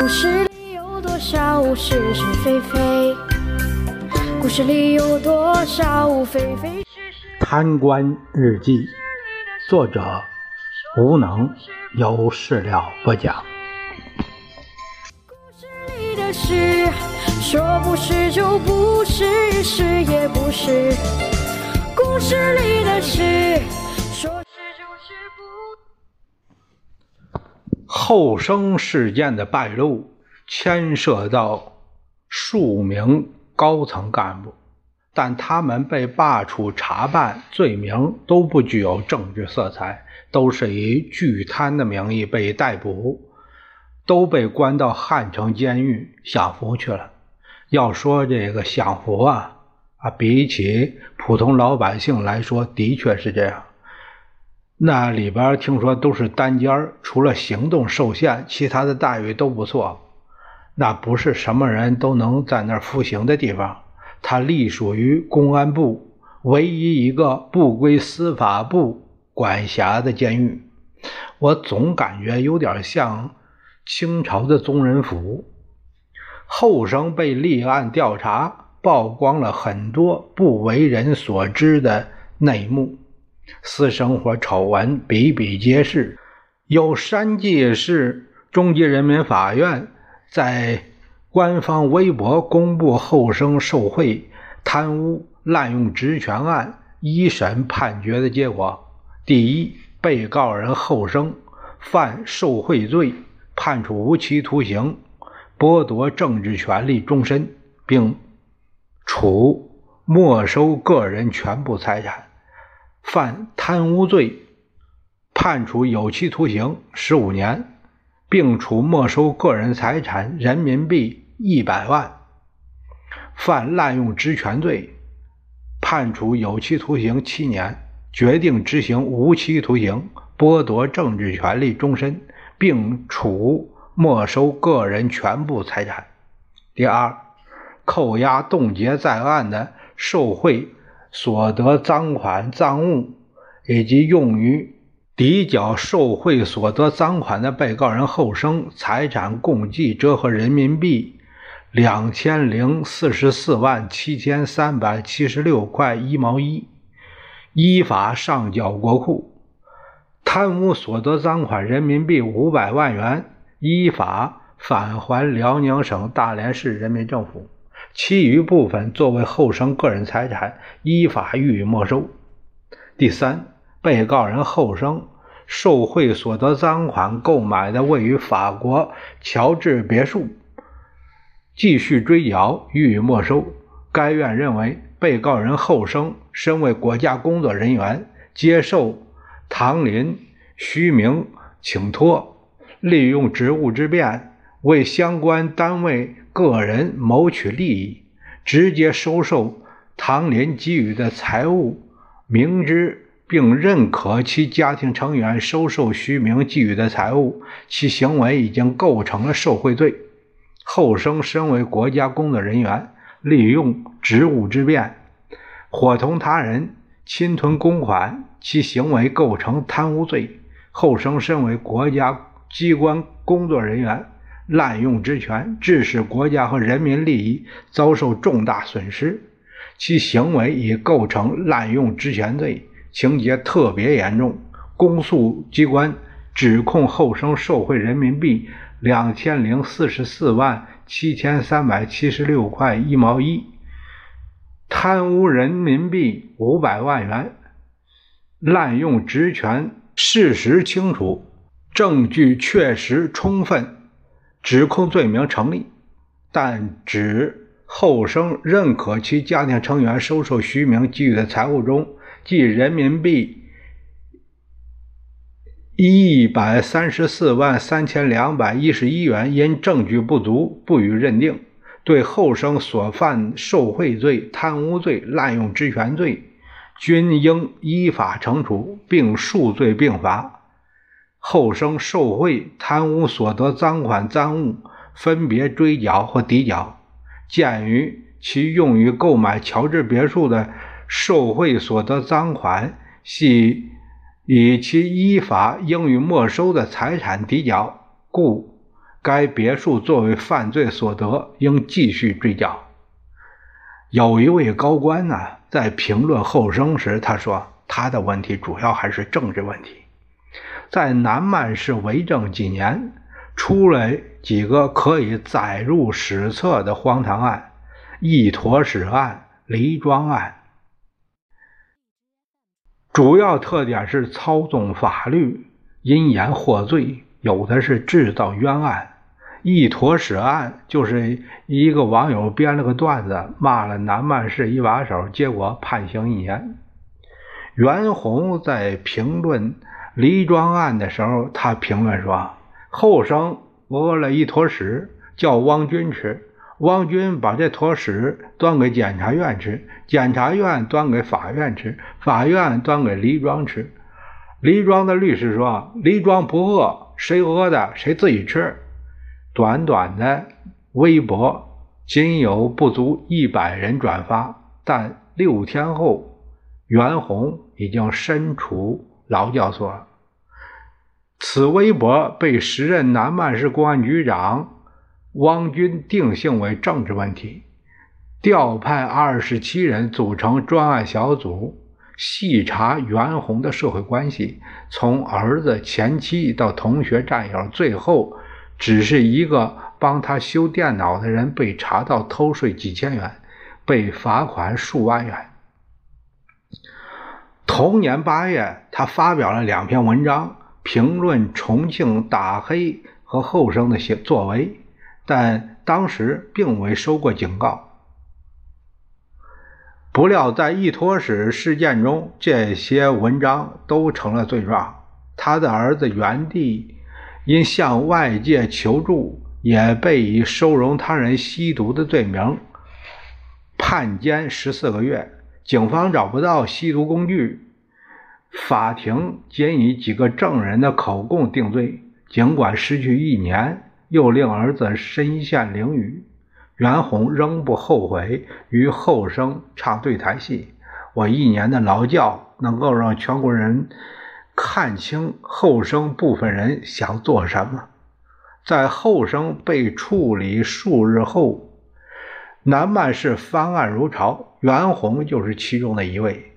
故事里有多少是是非非？故事里有多少非非是是？贪官日记，作者无能，有事了不讲。故事里的事，说不是就不是，是也不是。故事里的事，后生事件的败露，牵涉到数名高层干部，但他们被罢黜查办，罪名都不具有政治色彩，都是以拒贪的名义被逮捕，都被关到汉城监狱享福去了。要说这个享福啊，啊，比起普通老百姓来说，的确是这样。那里边听说都是单间，除了行动受限，其他的待遇都不错。那不是什么人都能在那儿服刑的地方。它隶属于公安部，唯一一个不归司法部管辖的监狱。我总感觉有点像清朝的宗人府。后生被立案调查，曝光了很多不为人所知的内幕。私生活丑闻比比皆是，有山记市中级人民法院在官方微博公布后生受贿、贪污、滥用职权案一审判决的结果：第一，被告人后生犯受贿罪，判处无期徒刑，剥夺政治权利终身，并处没收个人全部财产。犯贪污罪，判处有期徒刑十五年，并处没收个人财产人民币一百万；犯滥用职权罪，判处有期徒刑七年，决定执行无期徒刑，剥夺政治权利终身，并处没收个人全部财产。第二，扣押冻结在案的受贿。所得赃款、赃物以及用于抵缴受贿所得赃款的被告人后生财产共计折合人民币两千零四十四万七千三百七十六块一毛一，依法上缴国库；贪污所得赃款人民币五百万元，依法返还辽宁省大连市人民政府。其余部分作为后生个人财产，依法予以没收。第三，被告人后生受贿所得赃款购买的位于法国乔治别墅，继续追缴，予以没收。该院认为，被告人后生身为国家工作人员，接受唐林、徐明请托，利用职务之便。为相关单位、个人谋取利益，直接收受唐林给予的财物，明知并认可其家庭成员收受徐明给予的财物，其行为已经构成了受贿罪。后生身为国家工作人员，利用职务之便，伙同他人侵吞公款，其行为构成贪污罪。后生身为国家机关工作人员。滥用职权，致使国家和人民利益遭受重大损失，其行为已构成滥用职权罪，情节特别严重。公诉机关指控后生受贿人民币两千零四十四万七千三百七十六块一毛一，贪污人民币五百万元，滥用职权，事实清楚，证据确实充分。指控罪名成立，但指后生认可其家庭成员收受徐明给予的财物中，即人民币一百三十四万三千两百一十一元，因证据不足，不予认定。对后生所犯受贿罪、贪污罪、滥用职权罪，均应依法惩处，并数罪并罚。后生受贿、贪污所得赃款、赃物，分别追缴或抵缴。鉴于其用于购买乔治别墅的受贿所得赃款系以其依法应予没收的财产抵缴，故该别墅作为犯罪所得，应继续追缴。有一位高官呢，在评论后生时，他说他的问题主要还是政治问题。在南曼市为政几年，出了几个可以载入史册的荒唐案：一坨屎案、黎庄案。主要特点是操纵法律，因言获罪，有的是制造冤案。一坨屎案就是一个网友编了个段子，骂了南曼市一把手，结果判刑一年。袁弘在评论黎庄案的时候，他评论说：“后生屙了一坨屎，叫汪军吃，汪军把这坨屎端给检察院吃，检察院端给法院吃，法院端给黎庄吃。黎庄的律师说：黎庄不饿，谁饿的谁自己吃。”短短的微博仅有不足一百人转发，但六天后，袁弘已经身处劳教所。此微博被时任南曼市公安局长汪军定性为政治问题，调派二十七人组成专案小组，细查袁弘的社会关系，从儿子、前妻到同学、战友，最后。只是一个帮他修电脑的人被查到偷税几千元，被罚款数万元。同年八月，他发表了两篇文章，评论重庆打黑和后生的行作为，但当时并未收过警告。不料，在一坨屎事件中，这些文章都成了罪状。他的儿子袁地。因向外界求助，也被以收容他人吸毒的罪名判监十四个月。警方找不到吸毒工具，法庭仅以几个证人的口供定罪。尽管失去一年，又令儿子身陷囹圄，袁弘仍不后悔与后生唱对台戏。我一年的劳教，能够让全国人。看清后生部分人想做什么。在后生被处理数日后，南曼市翻案如潮，袁弘就是其中的一位。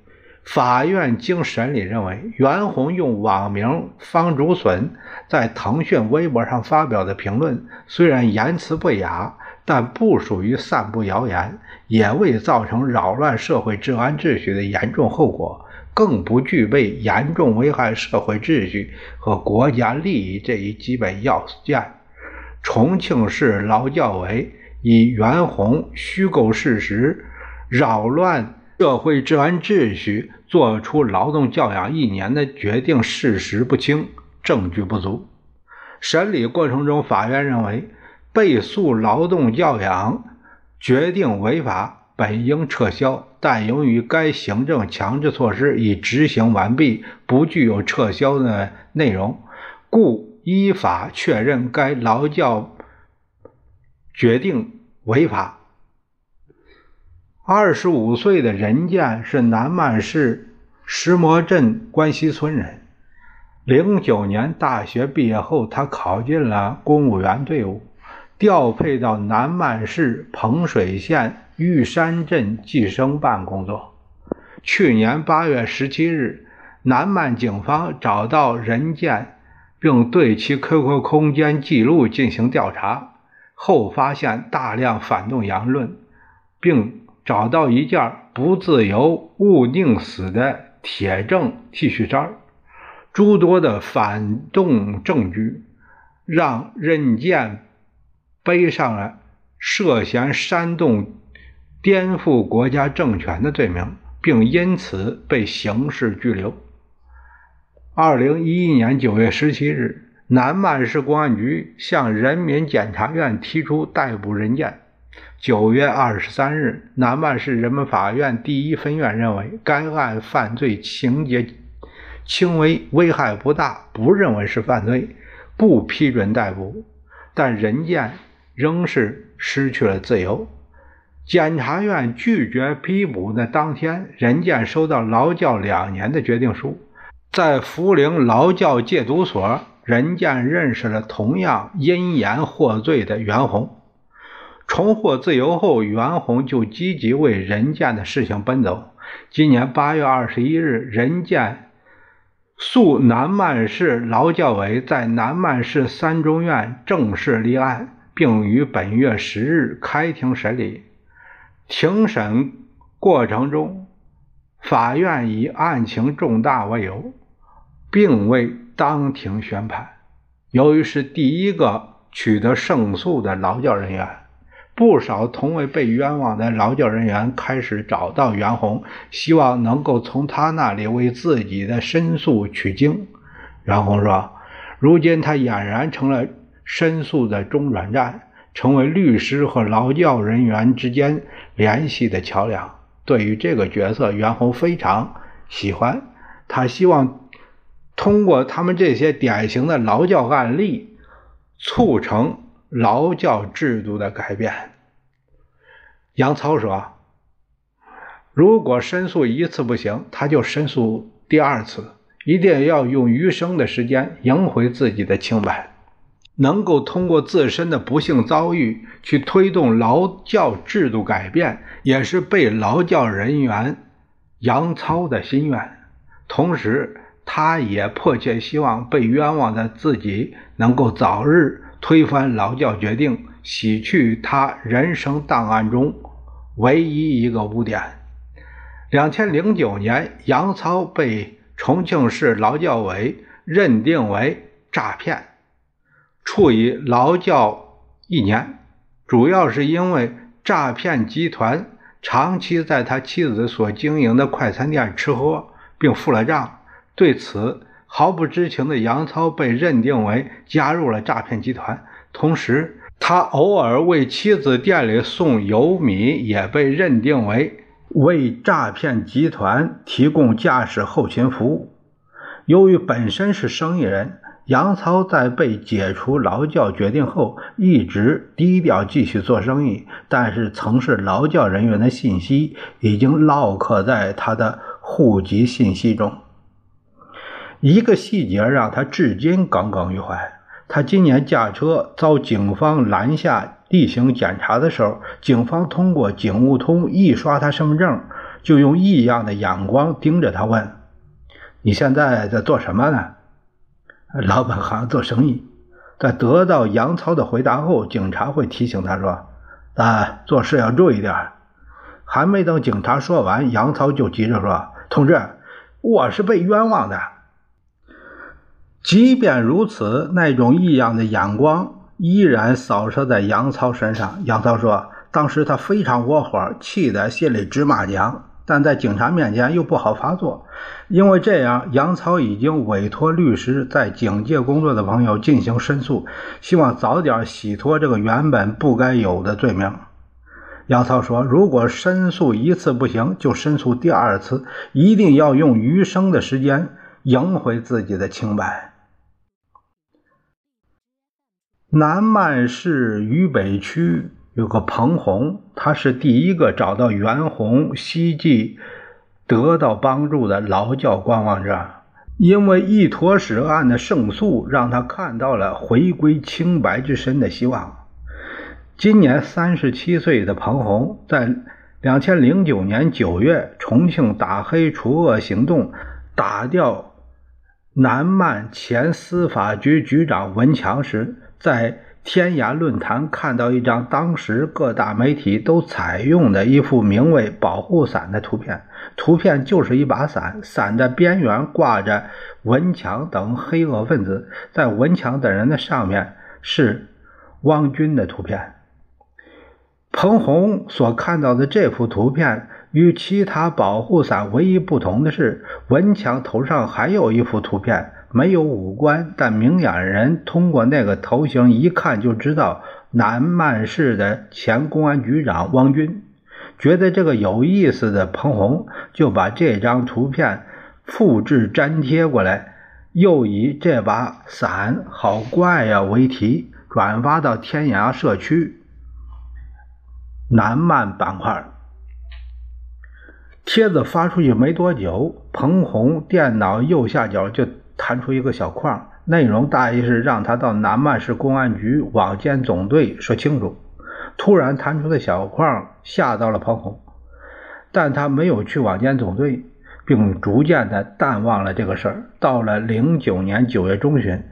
法院经审理认为，袁弘用网名方竹笋在腾讯微博上发表的评论，虽然言辞不雅，但不属于散布谣言，也未造成扰乱社会治安秩序的严重后果。更不具备严重危害社会秩序和国家利益这一基本要件。重庆市劳教委以袁弘虚构事实、扰乱社会治安秩序，作出劳动教养一年的决定，事实不清，证据不足。审理过程中，法院认为被诉劳动教养决定违法。本应撤销，但由于该行政强制措施已执行完毕，不具有撤销的内容，故依法确认该劳教决定违法。二十五岁的任建是南曼市石磨镇关西村人。零九年大学毕业后，他考进了公务员队伍，调配到南曼市彭水县。玉山镇计生办工作。去年八月十七日，南曼警方找到任建，并对其 QQ 空间记录进行调查后，发现大量反动言论，并找到一件“不自由勿宁死”的铁证 T 恤衫。诸多的反动证据，让任建背上了涉嫌煽动。颠覆国家政权的罪名，并因此被刑事拘留。二零一一年九月十七日，南曼市公安局向人民检察院提出逮捕任建。九月二十三日，南曼市人民法院第一分院认为该案犯罪情节轻微，危害不大，不认为是犯罪，不批准逮捕。但任建仍是失去了自由。检察院拒绝批捕的当天，任建收到劳教两年的决定书。在涪陵劳教戒毒所，任健认识了同样因言获罪的袁弘。重获自由后，袁弘就积极为任建的事情奔走。今年八月二十一日，任健诉南曼市劳教委在南曼市三中院正式立案，并于本月十日开庭审理。庭审过程中，法院以案情重大为由，并未当庭宣判。由于是第一个取得胜诉的劳教人员。不少同为被冤枉的劳教人员开始找到袁弘，希望能够从他那里为自己的申诉取经。袁弘说：“如今他俨然成了申诉的中转站，成为律师和劳教人员之间联系的桥梁。”对于这个角色，袁弘非常喜欢。他希望通过他们这些典型的劳教案例，促成。劳教制度的改变。杨操说：“如果申诉一次不行，他就申诉第二次，一定要用余生的时间赢回自己的清白。能够通过自身的不幸遭遇去推动劳教制度改变，也是被劳教人员杨操的心愿。同时，他也迫切希望被冤枉的自己能够早日。”推翻劳教决定，洗去他人生档案中唯一一个污点。两千零九年，杨操被重庆市劳教委认定为诈骗，处以劳教一年，主要是因为诈骗集团长期在他妻子所经营的快餐店吃喝，并付了账。对此，毫不知情的杨操被认定为加入了诈骗集团，同时他偶尔为妻子店里送油米，也被认定为为诈骗集团提供驾驶后勤服务。由于本身是生意人，杨操在被解除劳教决定后，一直低调继续做生意，但是曾是劳教人员的信息已经烙刻在他的户籍信息中。一个细节让他至今耿耿于怀。他今年驾车遭警方拦下例行检查的时候，警方通过警务通一刷他身份证，就用异样的眼光盯着他问：“你现在在做什么呢？”老本行做生意。在得到杨超的回答后，警察会提醒他说：“啊，做事要注意点。”还没等警察说完，杨超就急着说：“同志，我是被冤枉的。”即便如此，那种异样的眼光依然扫射在杨操身上。杨操说：“当时他非常窝火，气得心里直骂娘，但在警察面前又不好发作，因为这样，杨操已经委托律师在警界工作的朋友进行申诉，希望早点洗脱这个原本不该有的罪名。”杨操说：“如果申诉一次不行，就申诉第二次，一定要用余生的时间赢回自己的清白。”南曼市渝北区有个彭红，他是第一个找到袁弘希冀得到帮助的劳教观望者。因为一坨屎案的胜诉，让他看到了回归清白之身的希望。今年三十七岁的彭红，在两千零九年九月重庆打黑除恶行动打掉南曼前司法局局长文强时。在天涯论坛看到一张当时各大媒体都采用的一幅名为“保护伞”的图片，图片就是一把伞，伞的边缘挂着文强等黑恶分子，在文强等人的上面是汪军的图片。彭红所看到的这幅图片与其他保护伞唯一不同的是，文强头上还有一幅图片。没有五官，但明眼人通过那个头型一看就知道，南曼市的前公安局长汪军觉得这个有意思的彭红，就把这张图片复制粘贴过来，又以这把伞好怪呀为题，转发到天涯社区南曼板块。帖子发出去没多久，彭红电脑右下角就。弹出一个小框，内容大意是让他到南曼市公安局网监总队说清楚。突然弹出的小框吓到了彭红，但他没有去网监总队，并逐渐的淡忘了这个事儿。到了零九年九月中旬，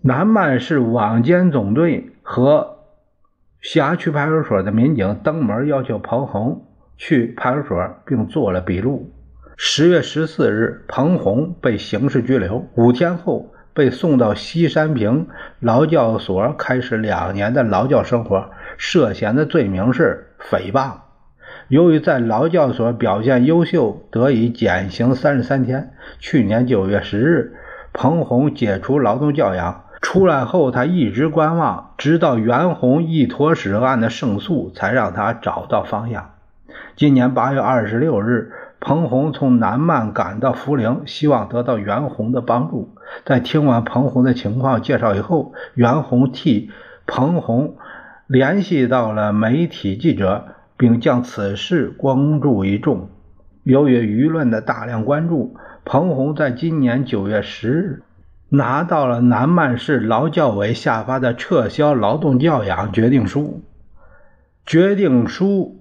南曼市网监总队和辖区派出所的民警登门要求彭红去派出所，并做了笔录。十月十四日，彭红被刑事拘留，五天后。被送到西山坪劳教所，开始两年的劳教生活。涉嫌的罪名是诽谤。由于在劳教所表现优秀，得以减刑三十三天。去年九月十日，彭红解除劳动教养。出来后，他一直观望，直到袁弘一坨屎案的胜诉，才让他找到方向。今年八月二十六日。彭红从南曼赶到涪陵，希望得到袁弘的帮助。在听完彭洪的情况介绍以后，袁弘替彭洪联系到了媒体记者，并将此事公诸于众。由于舆论的大量关注，彭红在今年九月十日拿到了南曼市劳教委下发的撤销劳动教养决定书。决定书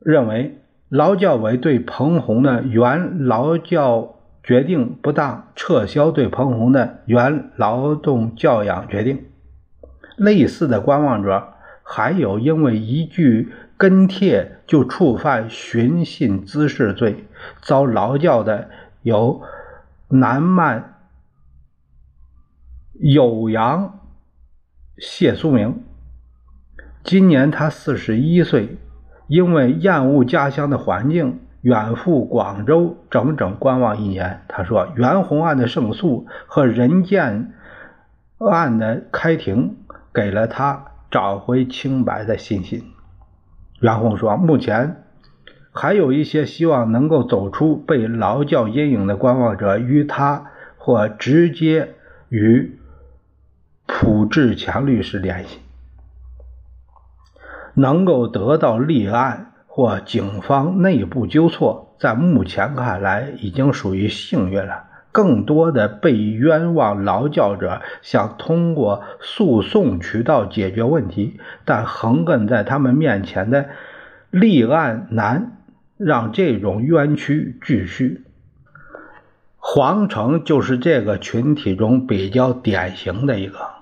认为。劳教委对彭红的原劳教决定不当，撤销对彭红的原劳动教养决定。类似的观望者还有因为一句跟帖就触犯寻衅滋事罪遭劳教的，有南曼酉阳谢苏明，今年他四十一岁。因为厌恶家乡的环境，远赴广州整整观望一年。他说：“袁弘案的胜诉和任建案的开庭，给了他找回清白的信心。”袁弘说：“目前还有一些希望能够走出被劳教阴影的观望者，与他或直接与蒲志强律师联系。”能够得到立案或警方内部纠错，在目前看来已经属于幸运了。更多的被冤枉劳教者想通过诉讼渠道解决问题，但横亘在他们面前的立案难，让这种冤屈继续。黄成就是这个群体中比较典型的一个。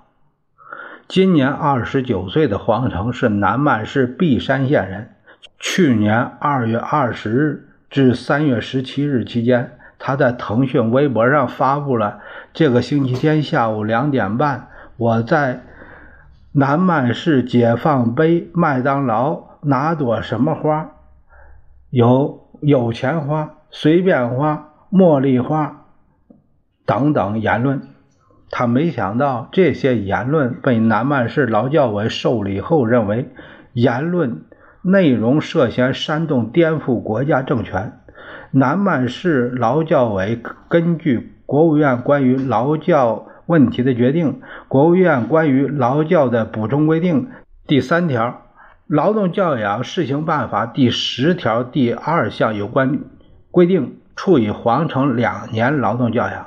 今年二十九岁的黄成是南曼市璧山县人。去年二月二十日至三月十七日期间，他在腾讯微博上发布了：“这个星期天下午两点半，我在南曼市解放碑麦当劳拿朵什么花？有有钱花、随便花、茉莉花等等言论。”他没想到这些言论被南曼市劳教委受理后，认为言论内容涉嫌煽动颠覆国家政权。南曼市劳教委根据国务院关于劳教问题的决定、国务院关于劳教的补充规定第三条、《劳动教养试行办法》第十条第二项有关规定，处以黄成两年劳动教养。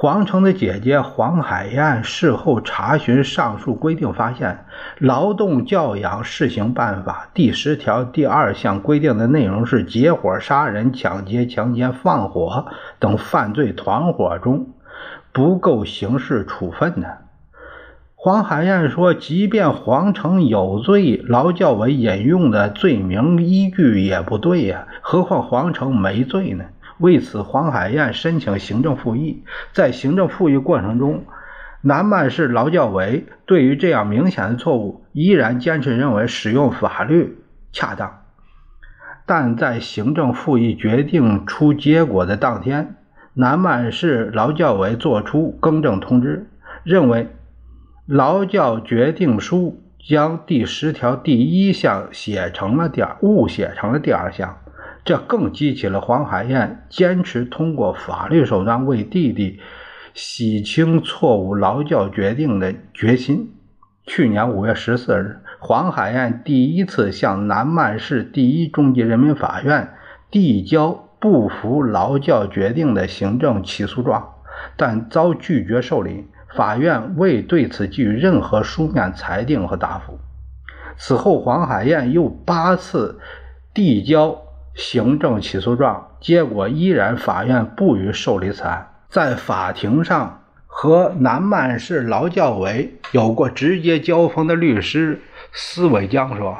黄成的姐姐黄海燕事后查询上述规定，发现《劳动教养试行办法》第十条第二项规定的内容是结伙杀人、抢劫、强奸、放火等犯罪团伙中，不够刑事处分的。黄海燕说：“即便黄成有罪，劳教委引用的罪名依据也不对呀，何况黄成没罪呢？”为此，黄海燕申请行政复议。在行政复议过程中，南曼市劳教委对于这样明显的错误，依然坚持认为使用法律恰当。但在行政复议决定出结果的当天，南曼市劳教委作出更正通知，认为劳教决定书将第十条第一项写成了第二，误写成了第二项。这更激起了黄海燕坚持通过法律手段为弟弟洗清错误劳教决定的决心。去年五月十四日，黄海燕第一次向南曼市第一中级人民法院递交不服劳教决定的行政起诉状。但遭拒绝受理。法院未对此给予任何书面裁定和答复。此后，黄海燕又八次递交行政起诉状，结果依然法院不予受理此案。在法庭上，和南曼市劳教委有过直接交锋的律师司伟江说：“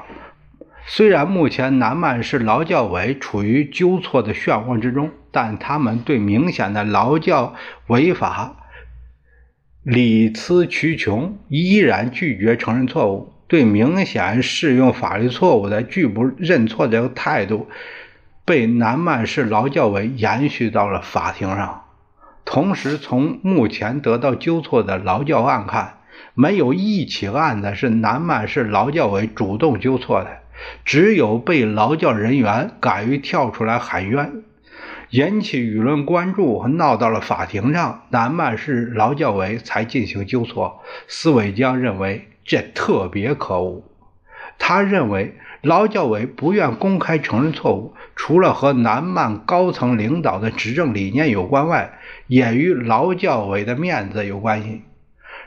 虽然目前南曼市劳教委处于纠错的漩涡之中，但他们对明显的劳教违法。”理词曲穷，依然拒绝承认错误，对明显适用法律错误的拒不认错这个态度，被南曼市劳教委延续到了法庭上。同时，从目前得到纠错的劳教案看，没有一起案子是南曼市劳教委主动纠错的，只有被劳教人员敢于跳出来喊冤。引起舆论关注和闹到了法庭上，南曼市劳教委才进行纠错。司伟江认为这特别可恶。他认为劳教委不愿公开承认错误，除了和南曼高层领导的执政理念有关外，也与劳教委的面子有关系。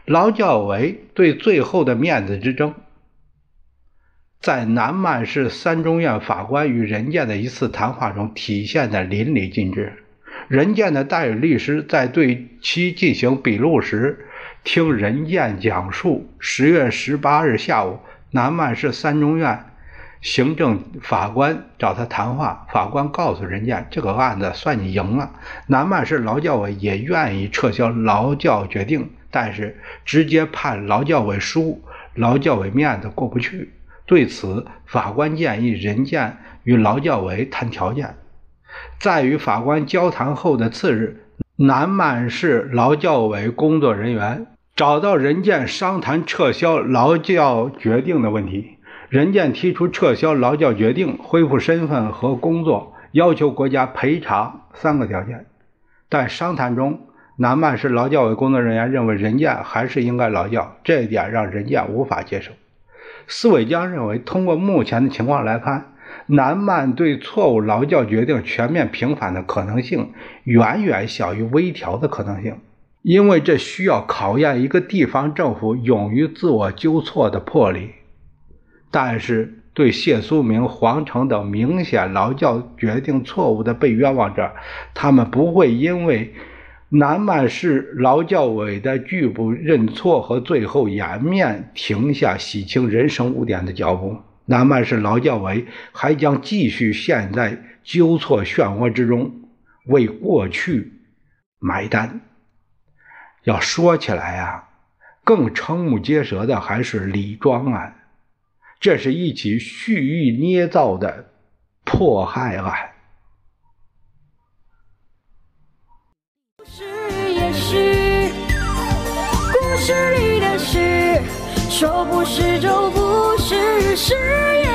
劳教委对最后的面子之争。在南曼市三中院法官与任建的一次谈话中体现的淋漓尽致。任建的代理律师在对其进行笔录时，听任建讲述：十月十八日下午，南曼市三中院行政法官找他谈话，法官告诉任建，这个案子算你赢了，南曼市劳教委也愿意撤销劳教决定，但是直接判劳教委输，劳教委面子过不去。对此，法官建议任建与劳教委谈条件。在与法官交谈后的次日，南满市劳教委工作人员找到任建商谈撤销劳教决定的问题。任建提出撤销劳教决定、恢复身份和工作，要求国家赔偿三个条件。但商谈中，南曼市劳教委工作人员认为任建还是应该劳教，这一点让任建无法接受。司伟江认为，通过目前的情况来看，南曼对错误劳教决定全面平反的可能性远远小于微调的可能性，因为这需要考验一个地方政府勇于自我纠错的魄力。但是，对谢苏明、黄成等明显劳教决定错误的被冤枉者，他们不会因为。南曼市劳教委的拒不认错和最后颜面停下洗清人生污点的脚步。南曼市劳教委还将继续陷在纠错漩涡之中，为过去买单。要说起来呀，更瞠目结舌的还是李庄案，这是一起蓄意捏造的迫害案。故事里的事，说不是就不是，是也。